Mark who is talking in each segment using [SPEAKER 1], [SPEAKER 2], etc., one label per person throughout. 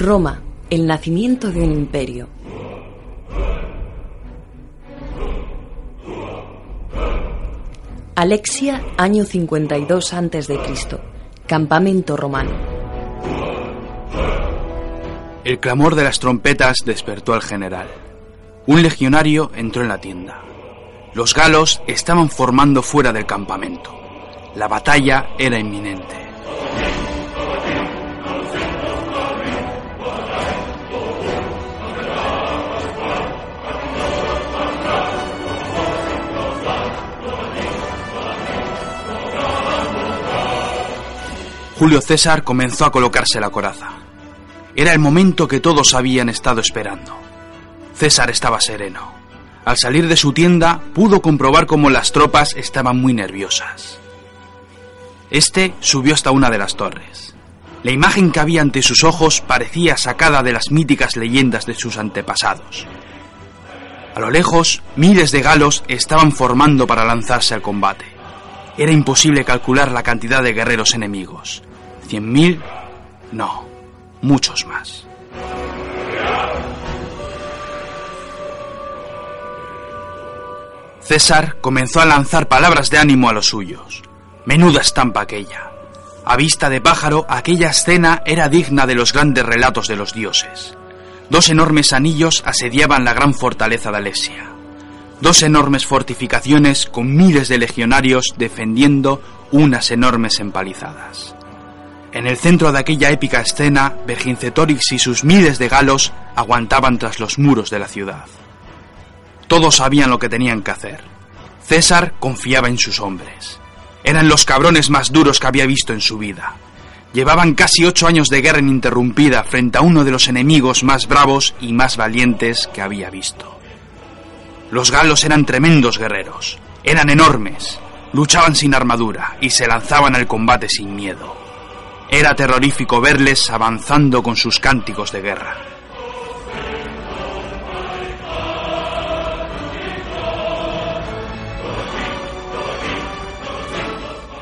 [SPEAKER 1] Roma, el nacimiento de un imperio. Alexia, año 52 a.C. Campamento romano.
[SPEAKER 2] El clamor de las trompetas despertó al general. Un legionario entró en la tienda. Los galos estaban formando fuera del campamento. La batalla era inminente. Julio César comenzó a colocarse la coraza. Era el momento que todos habían estado esperando. César estaba sereno. Al salir de su tienda pudo comprobar cómo las tropas estaban muy nerviosas. Este subió hasta una de las torres. La imagen que había ante sus ojos parecía sacada de las míticas leyendas de sus antepasados. A lo lejos, miles de galos estaban formando para lanzarse al combate. Era imposible calcular la cantidad de guerreros enemigos. ¿Cien mil? No, muchos más. César comenzó a lanzar palabras de ánimo a los suyos. Menuda estampa aquella. A vista de pájaro, aquella escena era digna de los grandes relatos de los dioses. Dos enormes anillos asediaban la gran fortaleza de Alesia. Dos enormes fortificaciones con miles de legionarios defendiendo unas enormes empalizadas. En el centro de aquella épica escena, Vercingetorix y sus miles de galos aguantaban tras los muros de la ciudad. Todos sabían lo que tenían que hacer. César confiaba en sus hombres. Eran los cabrones más duros que había visto en su vida. Llevaban casi ocho años de guerra ininterrumpida frente a uno de los enemigos más bravos y más valientes que había visto. Los galos eran tremendos guerreros, eran enormes, luchaban sin armadura y se lanzaban al combate sin miedo. Era terrorífico verles avanzando con sus cánticos de guerra.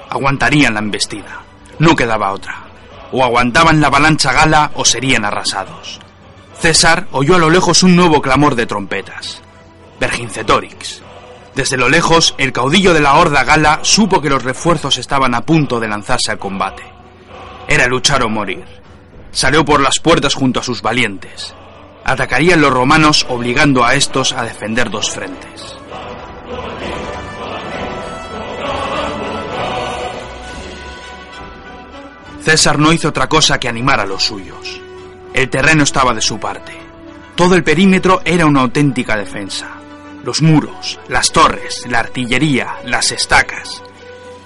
[SPEAKER 2] Aguantarían la embestida. No quedaba otra. O aguantaban la avalancha gala o serían arrasados. César oyó a lo lejos un nuevo clamor de trompetas. Vercingetorix. Desde lo lejos, el caudillo de la horda gala supo que los refuerzos estaban a punto de lanzarse al combate. Era luchar o morir. Salió por las puertas junto a sus valientes. Atacarían los romanos obligando a estos a defender dos frentes. César no hizo otra cosa que animar a los suyos. El terreno estaba de su parte. Todo el perímetro era una auténtica defensa. Los muros, las torres, la artillería, las estacas.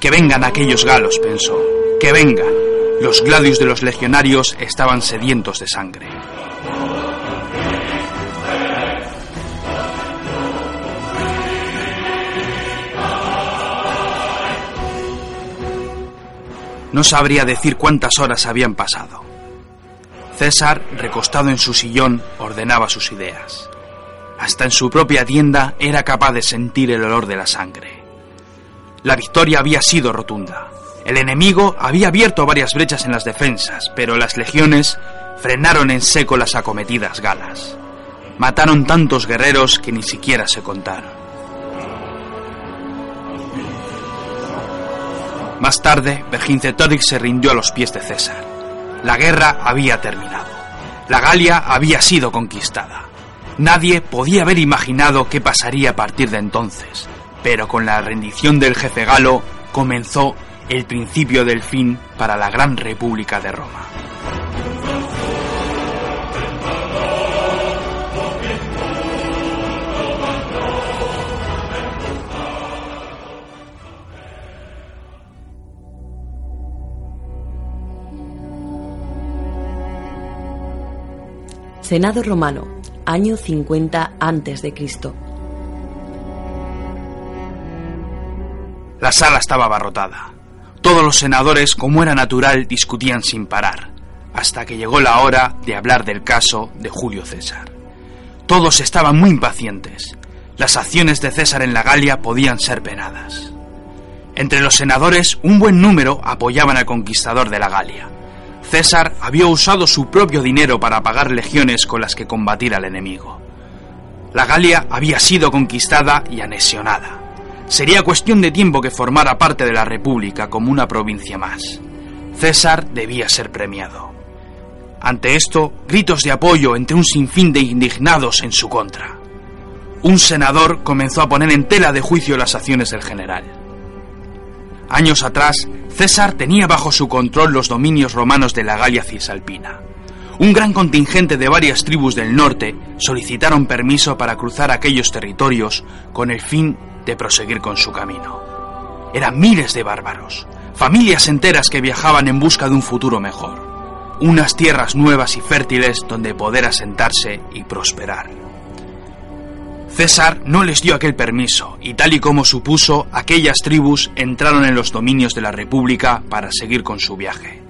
[SPEAKER 2] Que vengan aquellos galos, pensó. Que vengan. Los gladios de los legionarios estaban sedientos de sangre. No sabría decir cuántas horas habían pasado. César, recostado en su sillón, ordenaba sus ideas. Hasta en su propia tienda era capaz de sentir el olor de la sangre. La victoria había sido rotunda. El enemigo había abierto varias brechas en las defensas, pero las legiones frenaron en seco las acometidas galas. Mataron tantos guerreros que ni siquiera se contaron. Más tarde, Vercingetorix se rindió a los pies de César. La guerra había terminado. La Galia había sido conquistada. Nadie podía haber imaginado qué pasaría a partir de entonces, pero con la rendición del jefe galo comenzó el principio del fin para la Gran República de Roma.
[SPEAKER 1] Senado romano, año 50 a.C.
[SPEAKER 2] La sala estaba abarrotada. Los senadores, como era natural, discutían sin parar, hasta que llegó la hora de hablar del caso de Julio César. Todos estaban muy impacientes. Las acciones de César en la Galia podían ser penadas. Entre los senadores, un buen número apoyaban al conquistador de la Galia. César había usado su propio dinero para pagar legiones con las que combatir al enemigo. La Galia había sido conquistada y anexionada. Sería cuestión de tiempo que formara parte de la República como una provincia más. César debía ser premiado. Ante esto, gritos de apoyo entre un sinfín de indignados en su contra. Un senador comenzó a poner en tela de juicio las acciones del general. Años atrás, César tenía bajo su control los dominios romanos de la Galia Cisalpina. Un gran contingente de varias tribus del norte solicitaron permiso para cruzar aquellos territorios con el fin de proseguir con su camino. Eran miles de bárbaros, familias enteras que viajaban en busca de un futuro mejor unas tierras nuevas y fértiles donde poder asentarse y prosperar. César no les dio aquel permiso y tal y como supuso, aquellas tribus entraron en los dominios de la República para seguir con su viaje.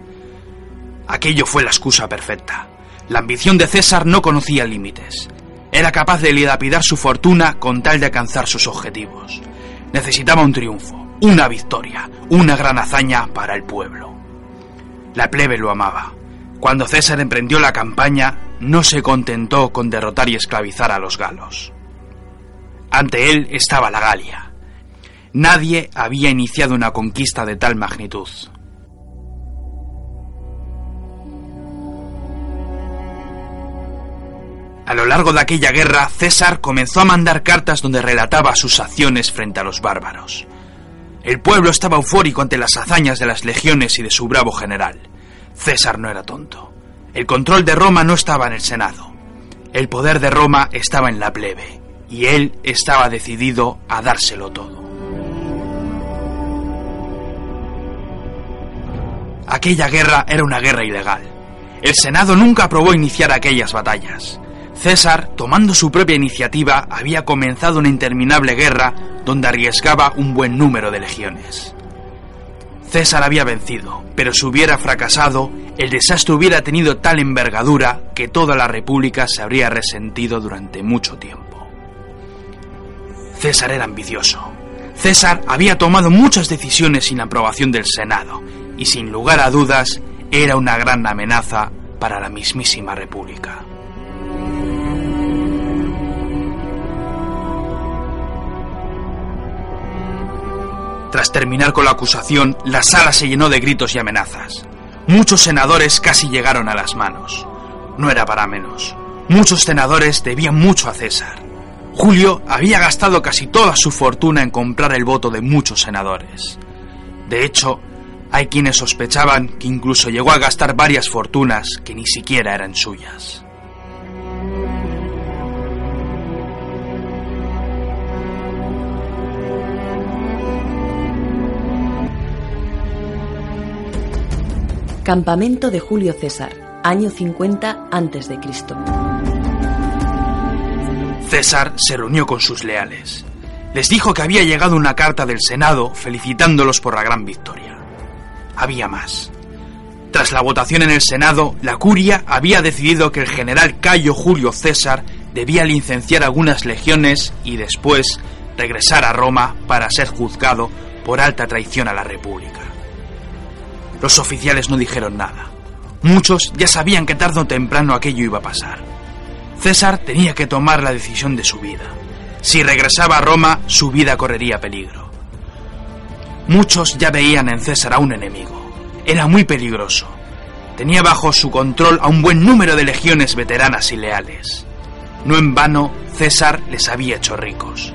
[SPEAKER 2] Aquello fue la excusa perfecta. La ambición de César no conocía límites. Era capaz de lidapidar su fortuna con tal de alcanzar sus objetivos. Necesitaba un triunfo, una victoria, una gran hazaña para el pueblo. La plebe lo amaba. Cuando César emprendió la campaña, no se contentó con derrotar y esclavizar a los galos. Ante él estaba la Galia. Nadie había iniciado una conquista de tal magnitud. A lo largo de aquella guerra, César comenzó a mandar cartas donde relataba sus acciones frente a los bárbaros. El pueblo estaba eufórico ante las hazañas de las legiones y de su bravo general. César no era tonto. El control de Roma no estaba en el Senado. El poder de Roma estaba en la plebe, y él estaba decidido a dárselo todo. Aquella guerra era una guerra ilegal. El Senado nunca aprobó iniciar aquellas batallas. César, tomando su propia iniciativa, había comenzado una interminable guerra donde arriesgaba un buen número de legiones. César había vencido, pero si hubiera fracasado, el desastre hubiera tenido tal envergadura que toda la República se habría resentido durante mucho tiempo. César era ambicioso. César había tomado muchas decisiones sin aprobación del Senado y sin lugar a dudas era una gran amenaza para la mismísima República. Tras terminar con la acusación, la sala se llenó de gritos y amenazas. Muchos senadores casi llegaron a las manos. No era para menos. Muchos senadores debían mucho a César. Julio había gastado casi toda su fortuna en comprar el voto de muchos senadores. De hecho, hay quienes sospechaban que incluso llegó a gastar varias fortunas que ni siquiera eran suyas.
[SPEAKER 1] Campamento de Julio César, año 50 a.C.
[SPEAKER 2] César se reunió con sus leales. Les dijo que había llegado una carta del Senado felicitándolos por la gran victoria. Había más. Tras la votación en el Senado, la curia había decidido que el general Cayo Julio César debía licenciar algunas legiones y después regresar a Roma para ser juzgado por alta traición a la República. Los oficiales no dijeron nada. Muchos ya sabían que tarde o temprano aquello iba a pasar. César tenía que tomar la decisión de su vida. Si regresaba a Roma, su vida correría peligro. Muchos ya veían en César a un enemigo. Era muy peligroso. Tenía bajo su control a un buen número de legiones veteranas y leales. No en vano, César les había hecho ricos.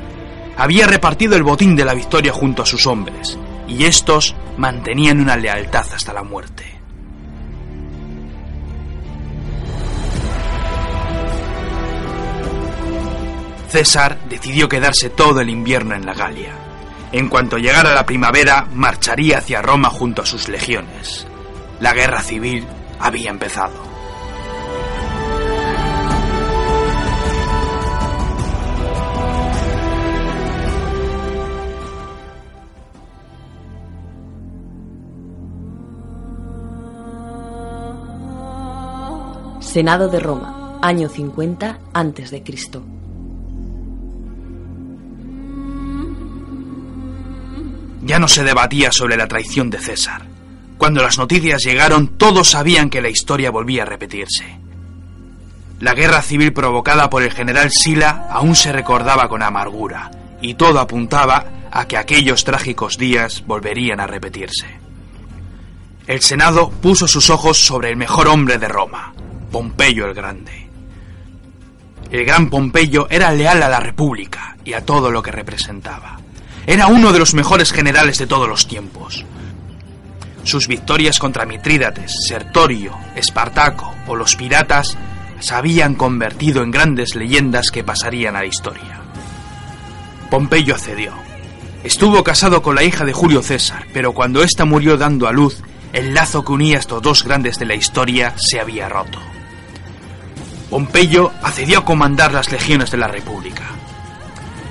[SPEAKER 2] Había repartido el botín de la victoria junto a sus hombres, y estos mantenían una lealtad hasta la muerte. César decidió quedarse todo el invierno en la Galia. En cuanto llegara la primavera, marcharía hacia Roma junto a sus legiones. La guerra civil había empezado.
[SPEAKER 1] Senado de Roma, año 50 a.C.
[SPEAKER 2] Ya no se debatía sobre la traición de César. Cuando las noticias llegaron, todos sabían que la historia volvía a repetirse. La guerra civil provocada por el general Sila aún se recordaba con amargura, y todo apuntaba a que aquellos trágicos días volverían a repetirse. El Senado puso sus ojos sobre el mejor hombre de Roma, Pompeyo el Grande. El gran Pompeyo era leal a la República y a todo lo que representaba. Era uno de los mejores generales de todos los tiempos. Sus victorias contra Mitrídates, Sertorio, Espartaco o los piratas se habían convertido en grandes leyendas que pasarían a la historia. Pompeyo accedió. Estuvo casado con la hija de Julio César, pero cuando ésta murió dando a luz, el lazo que unía a estos dos grandes de la historia se había roto. Pompeyo accedió a comandar las legiones de la República.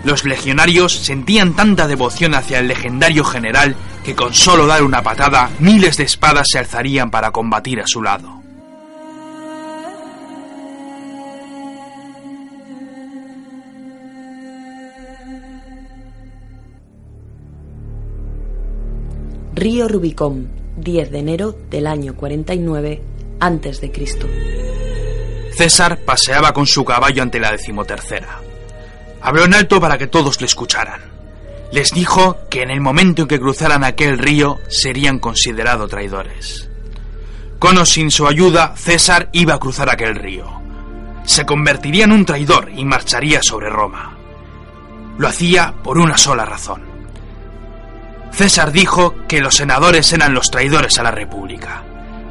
[SPEAKER 2] Los legionarios sentían tanta devoción hacia el legendario general que con solo dar una patada miles de espadas se alzarían para combatir a su lado.
[SPEAKER 1] Río Rubicón, 10 de enero del año 49 antes de Cristo.
[SPEAKER 2] César paseaba con su caballo ante la decimotercera. Habló en alto para que todos le escucharan. Les dijo que en el momento en que cruzaran aquel río serían considerados traidores. Con o sin su ayuda, César iba a cruzar aquel río. Se convertiría en un traidor y marcharía sobre Roma. Lo hacía por una sola razón. César dijo que los senadores eran los traidores a la República.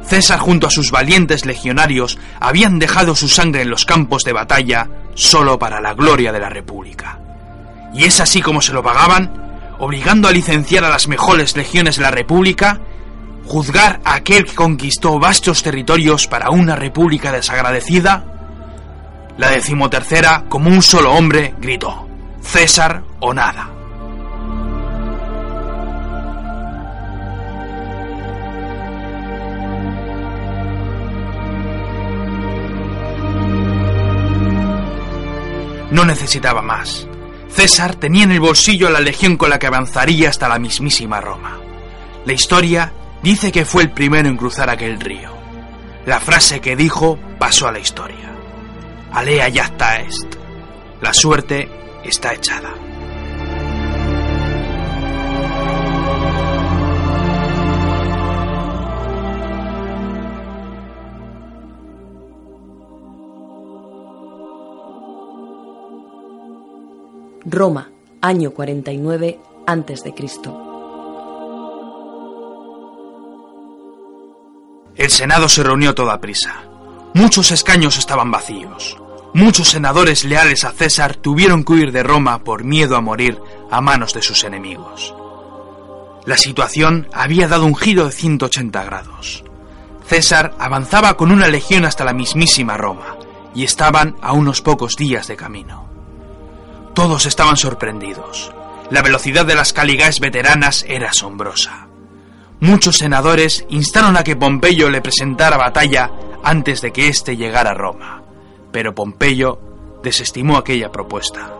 [SPEAKER 2] César junto a sus valientes legionarios habían dejado su sangre en los campos de batalla solo para la gloria de la República. Y es así como se lo pagaban, obligando a licenciar a las mejores legiones de la República, juzgar a aquel que conquistó vastos territorios para una república desagradecida. La decimotercera, como un solo hombre, gritó, César o nada. No necesitaba más. César tenía en el bolsillo la legión con la que avanzaría hasta la mismísima Roma. La historia dice que fue el primero en cruzar aquel río. La frase que dijo pasó a la historia. Alea yacta est. La suerte está echada.
[SPEAKER 1] Roma, año 49 antes de Cristo.
[SPEAKER 2] El Senado se reunió toda prisa. Muchos escaños estaban vacíos. Muchos senadores leales a César tuvieron que huir de Roma por miedo a morir a manos de sus enemigos. La situación había dado un giro de 180 grados. César avanzaba con una legión hasta la mismísima Roma y estaban a unos pocos días de camino. Todos estaban sorprendidos. La velocidad de las caligaes veteranas era asombrosa. Muchos senadores instaron a que Pompeyo le presentara batalla antes de que éste llegara a Roma, pero Pompeyo desestimó aquella propuesta.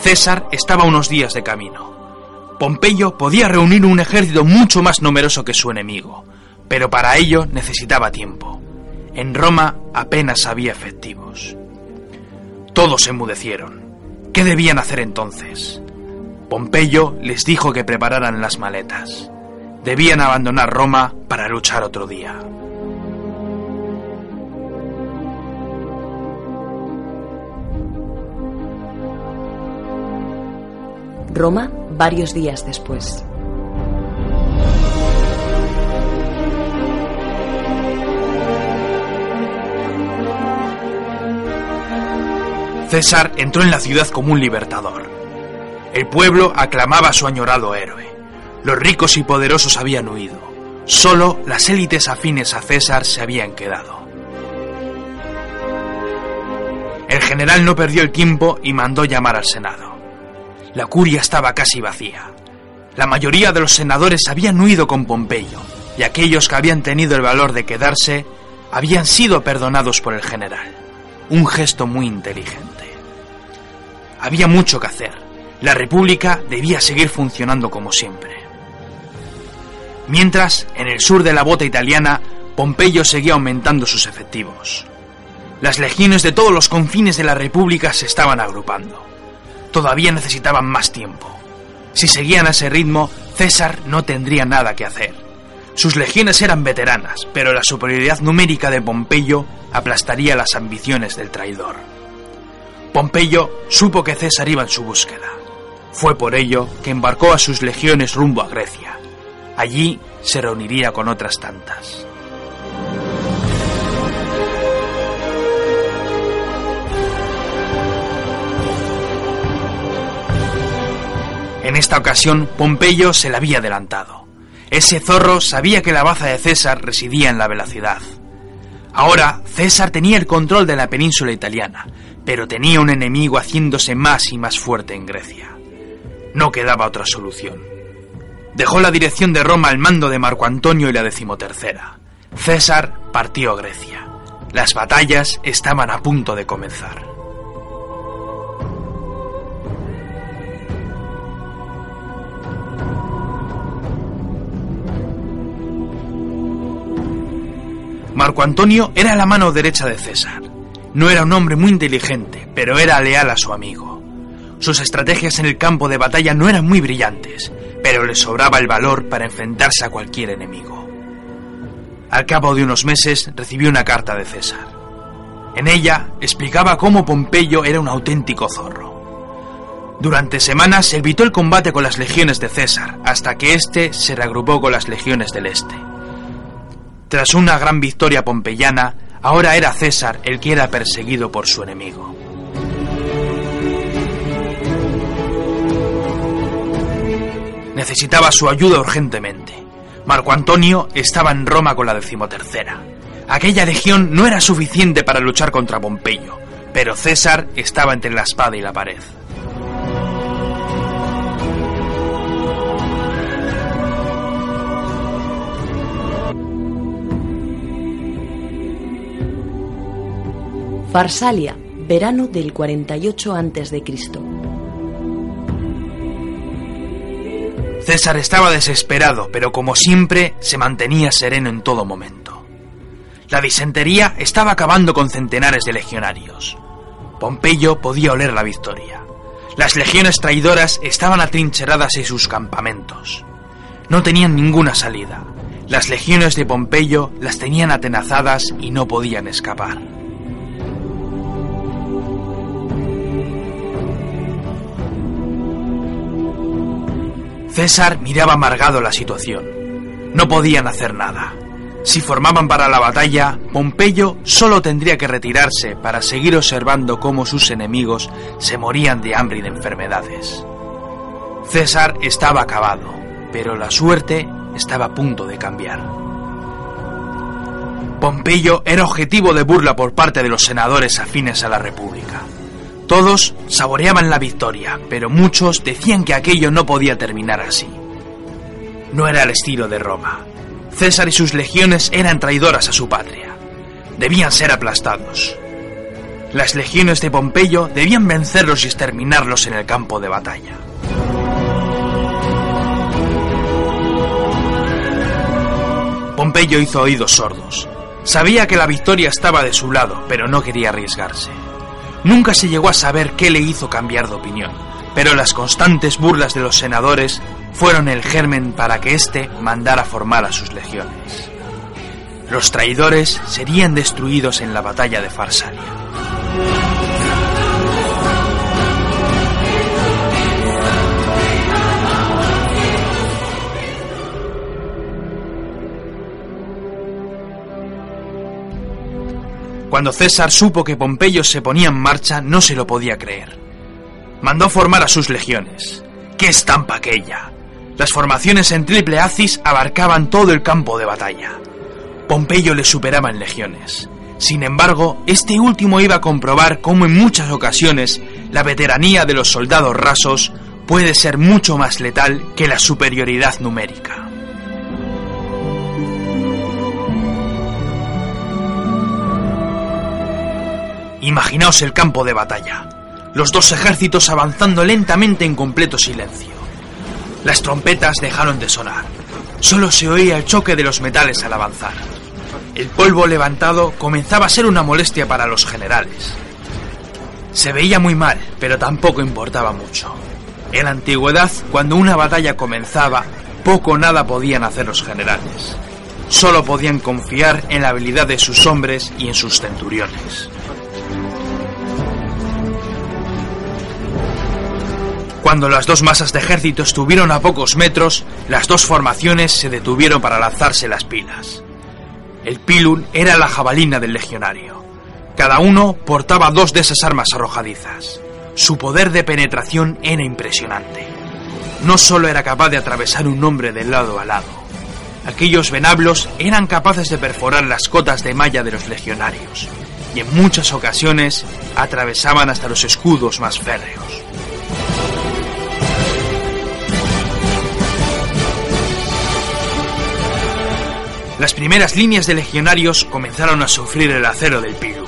[SPEAKER 2] César estaba unos días de camino. Pompeyo podía reunir un ejército mucho más numeroso que su enemigo, pero para ello necesitaba tiempo. En Roma apenas había efectivos. Todos enmudecieron. ¿Qué debían hacer entonces? Pompeyo les dijo que prepararan las maletas. Debían abandonar Roma para luchar otro día.
[SPEAKER 1] Roma, varios días después.
[SPEAKER 2] César entró en la ciudad como un libertador. El pueblo aclamaba a su añorado héroe. Los ricos y poderosos habían huido. Solo las élites afines a César se habían quedado. El general no perdió el tiempo y mandó llamar al Senado. La curia estaba casi vacía. La mayoría de los senadores habían huido con Pompeyo, y aquellos que habían tenido el valor de quedarse habían sido perdonados por el general. Un gesto muy inteligente. Había mucho que hacer. La República debía seguir funcionando como siempre. Mientras, en el sur de la bota italiana, Pompeyo seguía aumentando sus efectivos. Las legiones de todos los confines de la República se estaban agrupando. Todavía necesitaban más tiempo. Si seguían a ese ritmo, César no tendría nada que hacer. Sus legiones eran veteranas, pero la superioridad numérica de Pompeyo aplastaría las ambiciones del traidor. Pompeyo supo que César iba en su búsqueda. Fue por ello que embarcó a sus legiones rumbo a Grecia. Allí se reuniría con otras tantas. En esta ocasión, Pompeyo se le había adelantado. Ese zorro sabía que la baza de César residía en la velocidad. Ahora, César tenía el control de la península italiana, pero tenía un enemigo haciéndose más y más fuerte en Grecia. No quedaba otra solución. Dejó la dirección de Roma al mando de Marco Antonio y la decimotercera. César partió a Grecia. Las batallas estaban a punto de comenzar. Marco Antonio era la mano derecha de César. No era un hombre muy inteligente, pero era leal a su amigo. Sus estrategias en el campo de batalla no eran muy brillantes, pero le sobraba el valor para enfrentarse a cualquier enemigo. Al cabo de unos meses recibió una carta de César. En ella explicaba cómo Pompeyo era un auténtico zorro. Durante semanas evitó el combate con las legiones de César, hasta que éste se reagrupó con las legiones del Este. Tras una gran victoria pompeyana, ahora era César el que era perseguido por su enemigo. Necesitaba su ayuda urgentemente. Marco Antonio estaba en Roma con la decimotercera. Aquella legión no era suficiente para luchar contra Pompeyo, pero César estaba entre la espada y la pared.
[SPEAKER 1] Farsalia, verano del 48 a.C.
[SPEAKER 2] César estaba desesperado, pero como siempre se mantenía sereno en todo momento. La disentería estaba acabando con centenares de legionarios. Pompeyo podía oler la victoria. Las legiones traidoras estaban atrincheradas en sus campamentos. No tenían ninguna salida. Las legiones de Pompeyo las tenían atenazadas y no podían escapar. César miraba amargado la situación. No podían hacer nada. Si formaban para la batalla, Pompeyo solo tendría que retirarse para seguir observando cómo sus enemigos se morían de hambre y de enfermedades. César estaba acabado, pero la suerte estaba a punto de cambiar. Pompeyo era objetivo de burla por parte de los senadores afines a la República. Todos saboreaban la victoria, pero muchos decían que aquello no podía terminar así. No era el estilo de Roma. César y sus legiones eran traidoras a su patria. Debían ser aplastados. Las legiones de Pompeyo debían vencerlos y exterminarlos en el campo de batalla. Pompeyo hizo oídos sordos. Sabía que la victoria estaba de su lado, pero no quería arriesgarse. Nunca se llegó a saber qué le hizo cambiar de opinión, pero las constantes burlas de los senadores fueron el germen para que éste mandara formar a sus legiones. Los traidores serían destruidos en la batalla de Farsalia. Cuando César supo que Pompeyo se ponía en marcha, no se lo podía creer. Mandó formar a sus legiones. ¡Qué estampa aquella! Las formaciones en triple acis abarcaban todo el campo de batalla. Pompeyo le superaba en legiones. Sin embargo, este último iba a comprobar cómo en muchas ocasiones la veteranía de los soldados rasos puede ser mucho más letal que la superioridad numérica. Imaginaos el campo de batalla. Los dos ejércitos avanzando lentamente en completo silencio. Las trompetas dejaron de sonar. Solo se oía el choque de los metales al avanzar. El polvo levantado comenzaba a ser una molestia para los generales. Se veía muy mal, pero tampoco importaba mucho. En la antigüedad, cuando una batalla comenzaba, poco o nada podían hacer los generales. Solo podían confiar en la habilidad de sus hombres y en sus centuriones. Cuando las dos masas de ejército estuvieron a pocos metros, las dos formaciones se detuvieron para lanzarse las pilas. El pilun era la jabalina del legionario. Cada uno portaba dos de esas armas arrojadizas. Su poder de penetración era impresionante. No solo era capaz de atravesar un hombre de lado a lado. Aquellos venablos eran capaces de perforar las cotas de malla de los legionarios y en muchas ocasiones atravesaban hasta los escudos más férreos. Las primeras líneas de legionarios comenzaron a sufrir el acero del Pilu.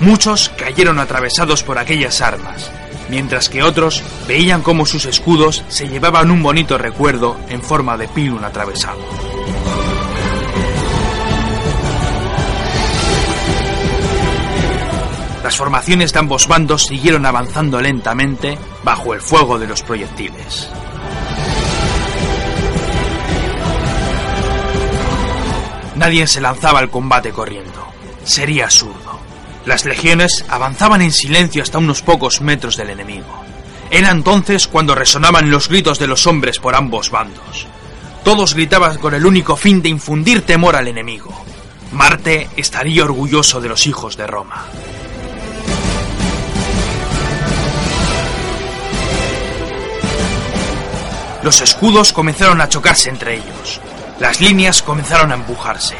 [SPEAKER 2] Muchos cayeron atravesados por aquellas armas, mientras que otros veían cómo sus escudos se llevaban un bonito recuerdo en forma de pilum atravesado. Las formaciones de ambos bandos siguieron avanzando lentamente bajo el fuego de los proyectiles. Nadie se lanzaba al combate corriendo. Sería absurdo. Las legiones avanzaban en silencio hasta unos pocos metros del enemigo. Era entonces cuando resonaban los gritos de los hombres por ambos bandos. Todos gritaban con el único fin de infundir temor al enemigo. Marte estaría orgulloso de los hijos de Roma. Los escudos comenzaron a chocarse entre ellos. Las líneas comenzaron a empujarse.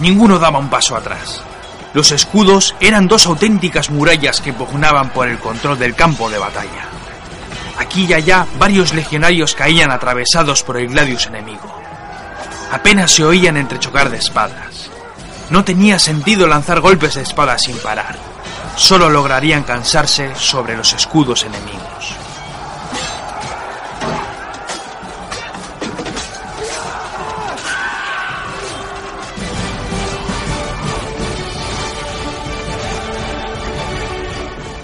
[SPEAKER 2] Ninguno daba un paso atrás. Los escudos eran dos auténticas murallas que pugnaban por el control del campo de batalla. Aquí y allá varios legionarios caían atravesados por el gladius enemigo. Apenas se oían entrechocar de espadas. No tenía sentido lanzar golpes de espada sin parar. Solo lograrían cansarse sobre los escudos enemigos.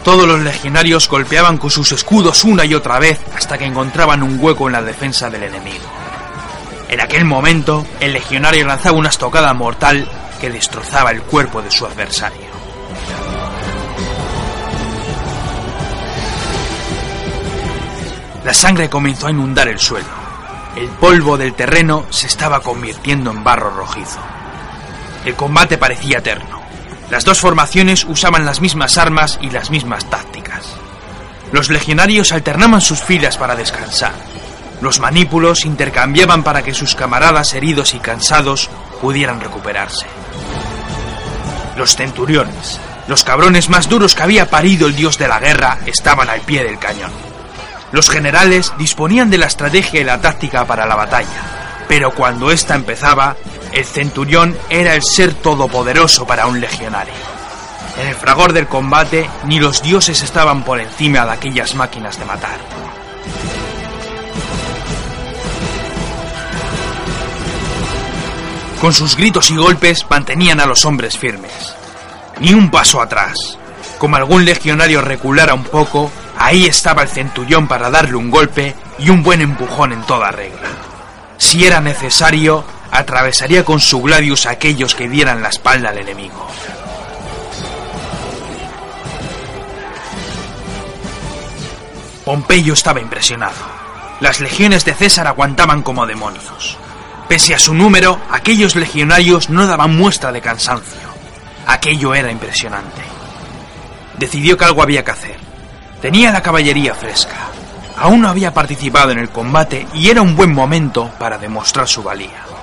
[SPEAKER 2] Todos los legionarios golpeaban con sus escudos una y otra vez hasta que encontraban un hueco en la defensa del enemigo. En aquel momento, el legionario lanzaba una estocada mortal que destrozaba el cuerpo de su adversario. La sangre comenzó a inundar el suelo. El polvo del terreno se estaba convirtiendo en barro rojizo. El combate parecía eterno. Las dos formaciones usaban las mismas armas y las mismas tácticas. Los legionarios alternaban sus filas para descansar. Los manípulos intercambiaban para que sus camaradas heridos y cansados pudieran recuperarse. Los centuriones, los cabrones más duros que había parido el dios de la guerra, estaban al pie del cañón. Los generales disponían de la estrategia y la táctica para la batalla, pero cuando ésta empezaba, el centurión era el ser todopoderoso para un legionario. En el fragor del combate, ni los dioses estaban por encima de aquellas máquinas de matar. Con sus gritos y golpes mantenían a los hombres firmes. Ni un paso atrás. Como algún legionario reculara un poco, ahí estaba el centurión para darle un golpe y un buen empujón en toda regla. Si era necesario, atravesaría con su gladius a aquellos que dieran la espalda al enemigo. Pompeyo estaba impresionado. Las legiones de César aguantaban como demonios. Pese a su número, aquellos legionarios no daban muestra de cansancio. Aquello era impresionante. Decidió que algo había que hacer. Tenía la caballería fresca. Aún no había participado en el combate y era un buen momento para demostrar su valía.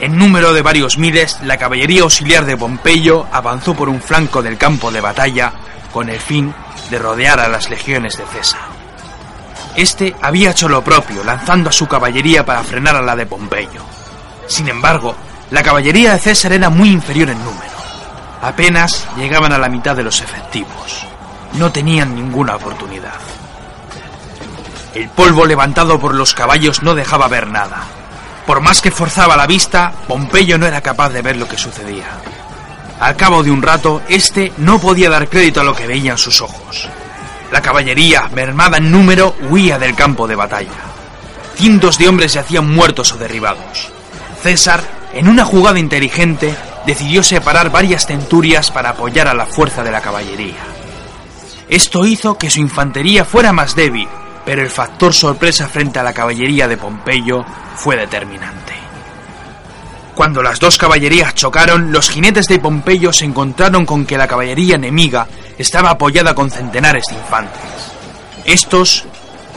[SPEAKER 2] En número de varios miles, la caballería auxiliar de Pompeyo avanzó por un flanco del campo de batalla con el fin de rodear a las legiones de César. Este había hecho lo propio, lanzando a su caballería para frenar a la de Pompeyo. Sin embargo, la caballería de César era muy inferior en número. Apenas llegaban a la mitad de los efectivos. No tenían ninguna oportunidad. El polvo levantado por los caballos no dejaba ver nada. Por más que forzaba la vista, Pompeyo no era capaz de ver lo que sucedía. Al cabo de un rato, este no podía dar crédito a lo que veían sus ojos. La caballería, mermada en número, huía del campo de batalla. Cientos de hombres yacían muertos o derribados. César, en una jugada inteligente, decidió separar varias centurias para apoyar a la fuerza de la caballería. Esto hizo que su infantería fuera más débil, pero el factor sorpresa frente a la caballería de Pompeyo fue determinante. Cuando las dos caballerías chocaron, los jinetes de Pompeyo se encontraron con que la caballería enemiga estaba apoyada con centenares de infantes. Estos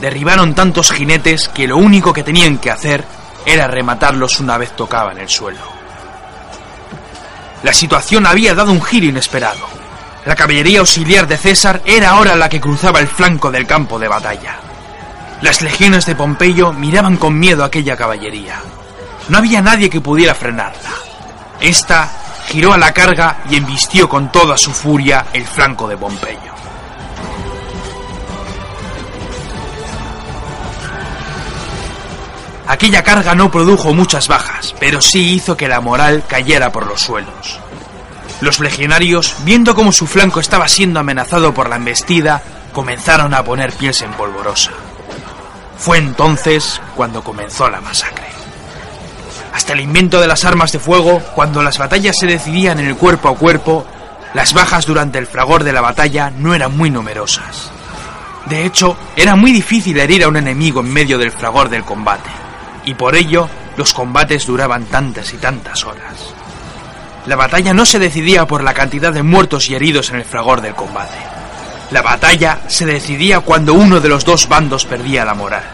[SPEAKER 2] derribaron tantos jinetes que lo único que tenían que hacer era rematarlos una vez tocaban el suelo. La situación había dado un giro inesperado. La caballería auxiliar de César era ahora la que cruzaba el flanco del campo de batalla. Las legiones de Pompeyo miraban con miedo a aquella caballería. No había nadie que pudiera frenarla. Esta giró a la carga y embistió con toda su furia el flanco de Pompeyo. Aquella carga no produjo muchas bajas, pero sí hizo que la moral cayera por los suelos. Los legionarios, viendo cómo su flanco estaba siendo amenazado por la embestida, comenzaron a poner pies en polvorosa. Fue entonces cuando comenzó la masacre. Hasta el invento de las armas de fuego, cuando las batallas se decidían en el cuerpo a cuerpo, las bajas durante el fragor de la batalla no eran muy numerosas. De hecho, era muy difícil herir a un enemigo en medio del fragor del combate y por ello los combates duraban tantas y tantas horas. La batalla no se decidía por la cantidad de muertos y heridos en el fragor del combate. La batalla se decidía cuando uno de los dos bandos perdía la moral.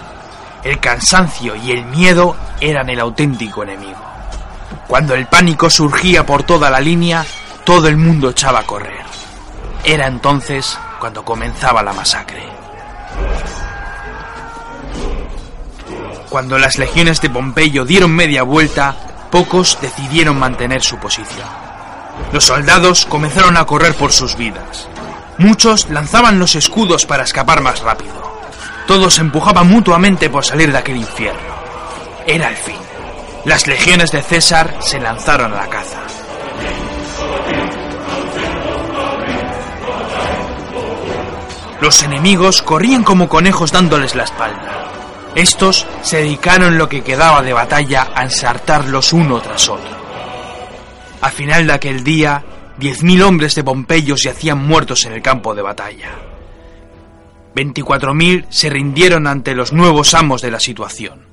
[SPEAKER 2] El cansancio y el miedo eran el auténtico enemigo. Cuando el pánico surgía por toda la línea, todo el mundo echaba a correr. Era entonces cuando comenzaba la masacre. Cuando las legiones de Pompeyo dieron media vuelta, pocos decidieron mantener su posición. Los soldados comenzaron a correr por sus vidas. Muchos lanzaban los escudos para escapar más rápido. Todos se empujaban mutuamente por salir de aquel infierno. Era el fin. Las legiones de César se lanzaron a la caza. Los enemigos corrían como conejos dándoles la espalda. Estos se dedicaron lo que quedaba de batalla a ensartarlos uno tras otro. Al final de aquel día, diez mil hombres de Pompeyos yacían muertos en el campo de batalla. Veinticuatro mil se rindieron ante los nuevos amos de la situación.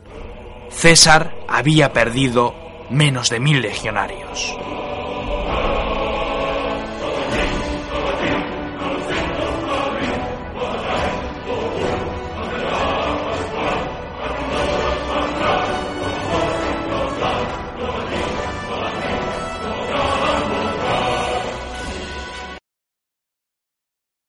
[SPEAKER 2] César había perdido menos de mil legionarios.